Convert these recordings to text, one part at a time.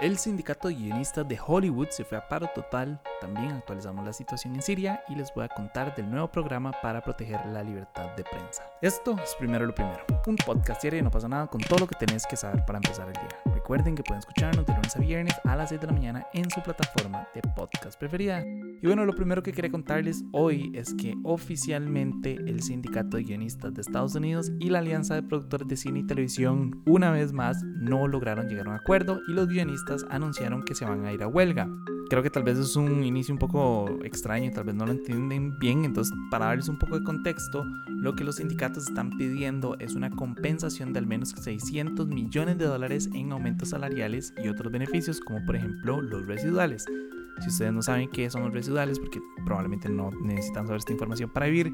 El sindicato de guionistas de Hollywood se fue a paro total. También actualizamos la situación en Siria y les voy a contar del nuevo programa para proteger la libertad de prensa. Esto es primero lo primero. Un podcast diario y no pasa nada con todo lo que tenés que saber para empezar el día. Recuerden que pueden escucharnos de lunes a viernes a las 6 de la mañana en su plataforma de podcast preferida. Y bueno, lo primero que quería contarles hoy es que oficialmente el sindicato de guionistas de Estados Unidos y la Alianza de Productores de Cine y Televisión una vez más no lograron llegar a un acuerdo y los guionistas anunciaron que se van a ir a huelga. Creo que tal vez es un inicio un poco extraño, tal vez no lo entienden bien, entonces para darles un poco de contexto, lo que los sindicatos están pidiendo es una compensación de al menos 600 millones de dólares en aumentos salariales y otros beneficios, como por ejemplo los residuales. Si ustedes no saben qué son los residuales, porque probablemente no necesitan saber esta información para vivir,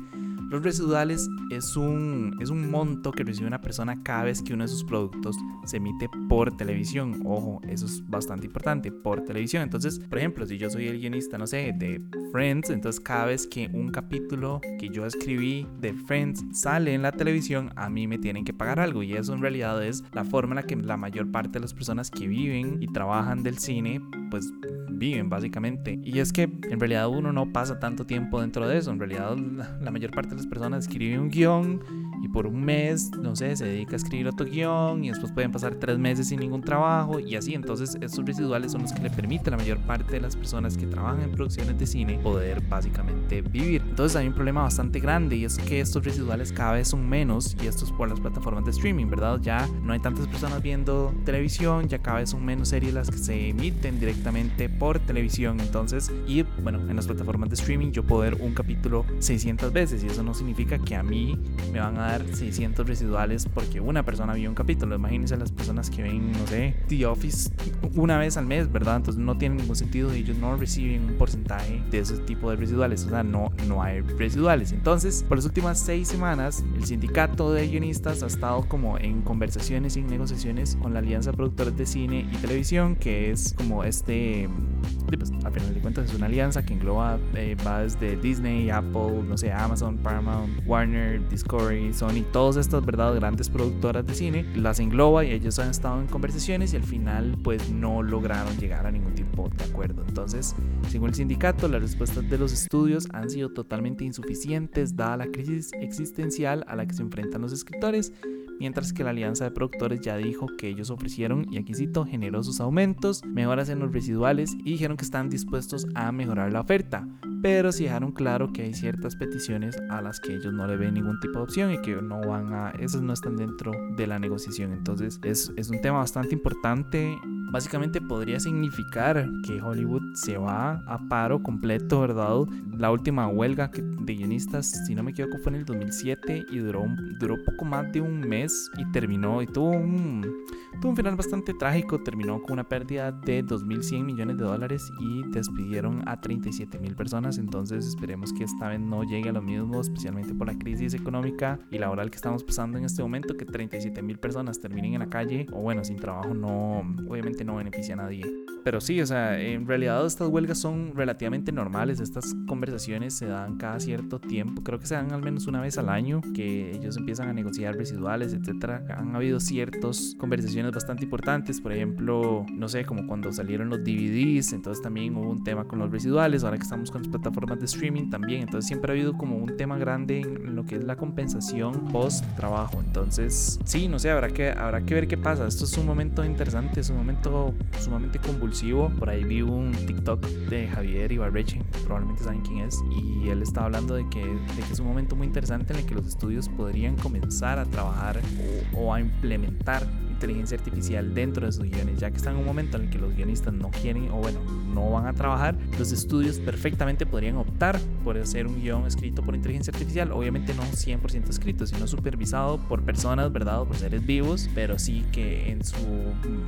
los residuales es un, es un monto que recibe una persona cada vez que uno de sus productos se emite por televisión. Ojo, eso es bastante importante, por televisión. Entonces, por ejemplo, si yo soy el guionista, no sé, de Friends, entonces cada vez que un capítulo que yo escribí de Friends sale en la televisión, a mí me tienen que pagar algo. Y eso en realidad es la forma en la que la mayor parte de las personas que viven y trabajan del cine, pues viven básicamente. Y es que en realidad uno no pasa tanto tiempo dentro de eso. En realidad la, mayor parte de las personas escriben un guion y por un mes, no sé, se dedica a escribir otro guion y después pueden pasar tres meses sin ningún trabajo y así. Entonces estos residuales son los que le permiten a la mayor parte de las personas que trabajan en producciones de cine poder básicamente vivir. Entonces hay un problema bastante grande y es que estos residuales cada vez son menos y esto es por las plataformas de streaming, ¿verdad? Ya no hay tantas personas viendo televisión, ya cada vez son menos series las que se emiten directamente por televisión. Entonces, y bueno, en las plataformas de streaming yo puedo ver un capítulo 600 veces y eso no significa que a mí me van a dar 600 residuales porque una persona vio un capítulo. Imagínense las personas que ven, no sé, The Office una vez al mes, ¿verdad? Entonces no tiene ningún sentido y ellos no reciben un porcentaje de ese tipo de residuales. O sea, no, no hay residuales. Entonces, por las últimas seis semanas, el sindicato de guionistas ha estado como en conversaciones y en negociaciones con la Alianza de Productores de Cine y Televisión, que es como este pues, al final de cuentas es una alianza que engloba eh, va desde Disney, Apple, no sé, Amazon, Paramount, Warner, Discovery, Sony, todas estas verdad grandes productoras de cine, las engloba y ellos han estado en conversaciones y al final pues no lograron llegar a ningún tipo de acuerdo. Entonces, según el sindicato, las respuestas de los estudios han sido totalmente insuficientes dada la crisis existencial a la que se enfrentan los escritores mientras que la alianza de productores ya dijo que ellos ofrecieron, y aquí cito, generosos aumentos, mejoras en los residuales y dijeron que están dispuestos a mejorar la oferta, pero sí dejaron claro que hay ciertas peticiones a las que ellos no le ven ningún tipo de opción y que no van a, esas no están dentro de la negociación. Entonces es, es un tema bastante importante básicamente podría significar que Hollywood se va a paro completo, ¿verdad? La última huelga de guionistas, si no me equivoco, fue en el 2007 y duró, duró poco más de un mes y terminó y tuvo un, tuvo un final bastante trágico. Terminó con una pérdida de 2.100 millones de dólares y despidieron a 37 mil personas. Entonces esperemos que esta vez no llegue a lo mismo, especialmente por la crisis económica y laboral que estamos pasando en este momento, que 37 mil personas terminen en la calle o bueno, sin trabajo no, obviamente no beneficia a nadie. Pero sí, o sea, en realidad estas huelgas son relativamente normales. Estas conversaciones se dan cada cierto tiempo. Creo que se dan al menos una vez al año que ellos empiezan a negociar residuales, etcétera. Han habido ciertas conversaciones bastante importantes. Por ejemplo, no sé, como cuando salieron los DVDs. Entonces también hubo un tema con los residuales. Ahora que estamos con las plataformas de streaming también. Entonces siempre ha habido como un tema grande en lo que es la compensación post trabajo. Entonces, sí, no sé, habrá que, habrá que ver qué pasa. Esto es un momento interesante, es un momento sumamente convulsivo. Por ahí vi un TikTok de Javier Ibarreche, probablemente saben quién es, y él está hablando de que, de que es un momento muy interesante en el que los estudios podrían comenzar a trabajar o a implementar inteligencia artificial dentro de sus guiones, ya que están en un momento en el que los guionistas no quieren o bueno, no van a trabajar, los estudios perfectamente podrían optar por hacer un guion escrito por inteligencia artificial, obviamente no 100% escrito, sino supervisado por personas, ¿verdad? O por seres vivos, pero sí que en su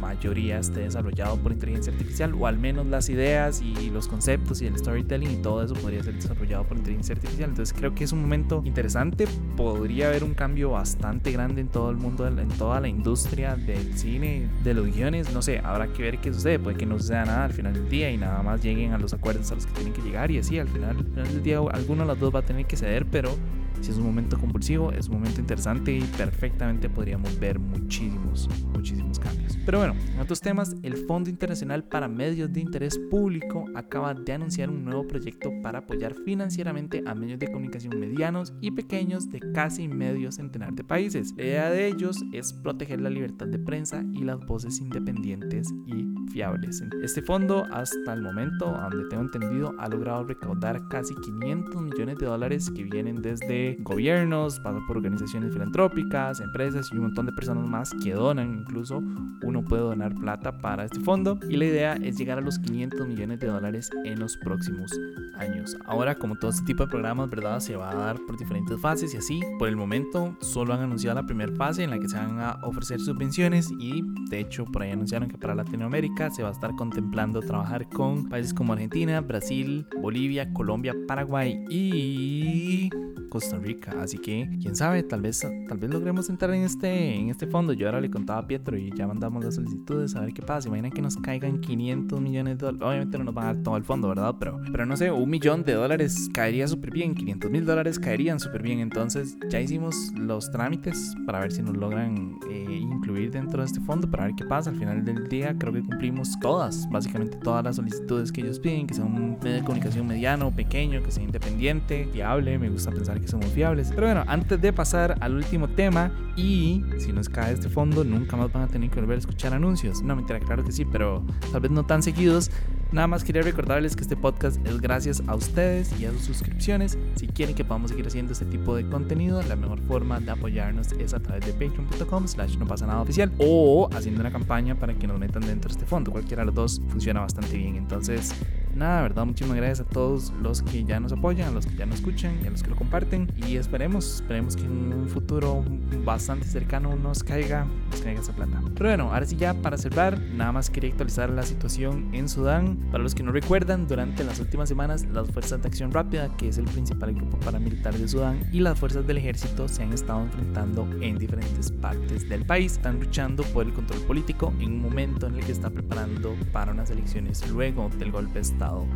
mayoría esté desarrollado por inteligencia artificial, o al menos las ideas y los conceptos y el storytelling y todo eso podría ser desarrollado por inteligencia artificial. Entonces creo que es un momento interesante, podría haber un cambio bastante grande en todo el mundo, en toda la industria del cine, de los guiones, no sé, habrá que ver qué sucede, puede que no suceda nada al final del día y nada más lleguen a los acuerdos a los que tienen que llegar y así al final, al final del día alguno de los dos va a tener que ceder, pero si es un momento compulsivo, es un momento interesante y perfectamente podríamos ver muchísimos, muchísimos cambios. Pero bueno, en otros temas, el Fondo Internacional para Medios de Interés Público acaba de anunciar un nuevo proyecto para apoyar financieramente a medios de comunicación medianos y pequeños de casi medio centenar de países. La idea de ellos es proteger la libertad de prensa y las voces independientes y fiables. Este fondo, hasta el momento, donde tengo entendido, ha logrado recaudar casi 500 millones de dólares que vienen desde gobiernos, pasa por organizaciones filantrópicas, empresas y un montón de personas más que donan. Incluso uno puede donar plata para este fondo y la idea es llegar a los 500 millones de dólares en los próximos años. Ahora, como todo este tipo de programas, ¿verdad? Se va a dar por diferentes fases y así. Por el momento, solo han anunciado la primera fase en la que se van a ofrecer subvenciones y, de hecho, por ahí anunciaron que para Latinoamérica se va a estar contemplando trabajar con países como Argentina, Brasil, Bolivia, Colombia, Paraguay y Costa Rica. Así que, quién sabe, tal vez, tal vez logremos entrar en este, en este fondo. Yo ahora le contaba a Pietro y ya mandamos las solicitudes a ver qué pasa. Imaginan que nos caigan 500 millones de dólares. Obviamente no nos van a dar todo el fondo, ¿verdad? Pero, pero no sé, un millón de dólares caería súper bien. 500 mil dólares caerían súper bien. Entonces, ya hicimos los trámites para ver si nos logran eh, incluir dentro de este fondo, para ver qué pasa. Al final del día, creo que cumplimos todas, básicamente todas las solicitudes que ellos piden, que sea un medio de comunicación mediano, pequeño, que sea independiente, fiable. Me gusta pensar que somos fiables. Pero bueno, antes de pasar al último tema, y si nos cae este fondo, nunca más van a tener que volver a escuchar anuncios. No, mentira, claro que sí, pero tal vez no tan seguidos. Nada más quería recordarles que este podcast es gracias a ustedes y a sus suscripciones. Si quieren que podamos seguir haciendo este tipo de contenido, la mejor forma de apoyarnos es a través de patreon.com slash no pasa nada oficial o haciendo una campaña para que nos metan dentro de este fondo. Cualquiera de los dos funciona bastante bien. Entonces, nada, verdad, muchísimas gracias a todos los que ya nos apoyan, a los que ya nos escuchan y a los que lo comparten. Y esperemos, esperemos que en un futuro bastante cercano nos caiga, nos caiga esa plata. Pero bueno, ahora sí ya para cerrar, nada más quería actualizar la situación en Sudán. Para los que no recuerdan, durante las últimas semanas, las Fuerzas de Acción Rápida, que es el principal grupo paramilitar de Sudán, y las fuerzas del ejército se han estado enfrentando en diferentes partes del país. Están luchando por el control político en un momento en el que está preparando para unas elecciones luego del golpe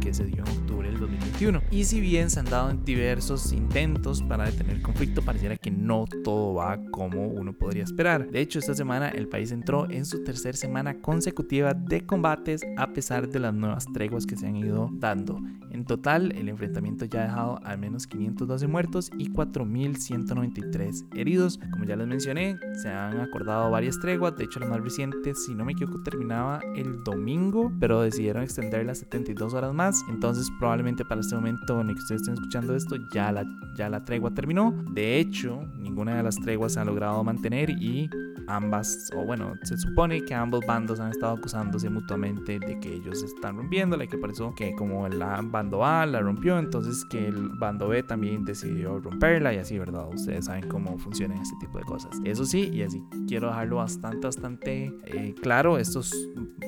que se dio en octubre del 2021. Y si bien se han dado diversos intentos para detener el conflicto, pareciera que no todo va como uno podría esperar. De hecho, esta semana el país entró en su tercera semana consecutiva de combates a pesar de las nuevas treguas que se han ido dando. En total, el enfrentamiento ya ha dejado al menos 512 muertos y 4.193 heridos. Como ya les mencioné, se han acordado varias treguas. De hecho, la más reciente, si no me equivoco, terminaba el domingo, pero decidieron extenderla 72 horas más. Entonces, probablemente para este momento en el que ustedes estén escuchando esto, ya la, ya la tregua terminó. De hecho, ninguna de las treguas se ha logrado mantener y ambas, o bueno, se supone que ambos bandos han estado acusándose mutuamente de que ellos están rompiéndola y que por eso que como el bando A la rompió, entonces que el bando B también decidió romperla y así, ¿verdad? Ustedes saben cómo funciona este tipo de cosas. Eso sí, y así quiero dejarlo bastante, bastante eh, claro, estos,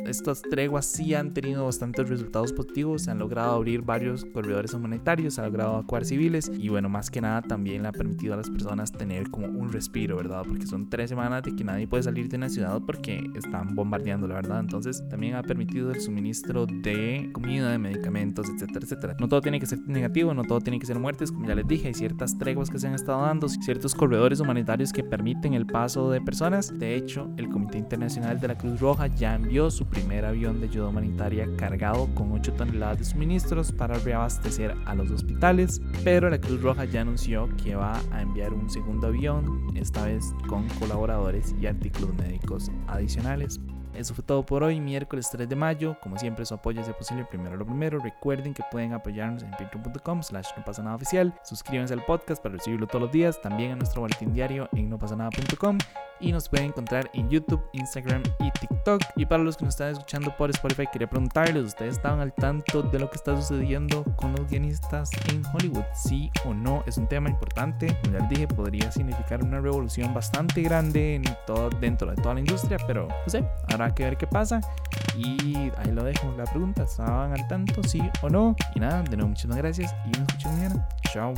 estas treguas sí han tenido bastantes resultados se han logrado abrir varios corredores humanitarios, han logrado evacuar civiles y bueno, más que nada también le ha permitido a las personas tener como un respiro, ¿verdad? Porque son tres semanas de que nadie puede salir de una ciudad porque están bombardeando, la verdad. Entonces también ha permitido el suministro de comida, de medicamentos, etcétera, etcétera. No todo tiene que ser negativo, no todo tiene que ser muertes, como ya les dije, hay ciertas treguas que se han estado dando, ciertos corredores humanitarios que permiten el paso de personas. De hecho, el Comité Internacional de la Cruz Roja ya envió su primer avión de ayuda humanitaria cargado con 8 toneladas de suministros para reabastecer a los hospitales, pero la Cruz Roja ya anunció que va a enviar un segundo avión, esta vez con colaboradores y artículos médicos adicionales. Eso fue todo por hoy, miércoles 3 de mayo. Como siempre, su apoyo es posible primero lo primero. Recuerden que pueden apoyarnos en patreon.com slash no pasa nada oficial. Suscríbanse al podcast para recibirlo todos los días. También a nuestro boletín diario en no pasa nada.com y nos pueden encontrar en YouTube, Instagram y TikTok. Y para los que nos están escuchando por Spotify, quería preguntarles, ¿ustedes estaban al tanto de lo que está sucediendo con los guionistas en Hollywood? ¿Sí o no? Es un tema importante. Como ya les dije, podría significar una revolución bastante grande en todo, dentro de toda la industria, pero no sé, habrá que ver qué pasa. Y ahí lo dejo, la pregunta, ¿estaban al tanto? ¿Sí o no? Y nada, de nuevo, muchísimas gracias y nos escuchamos mañana. Chao.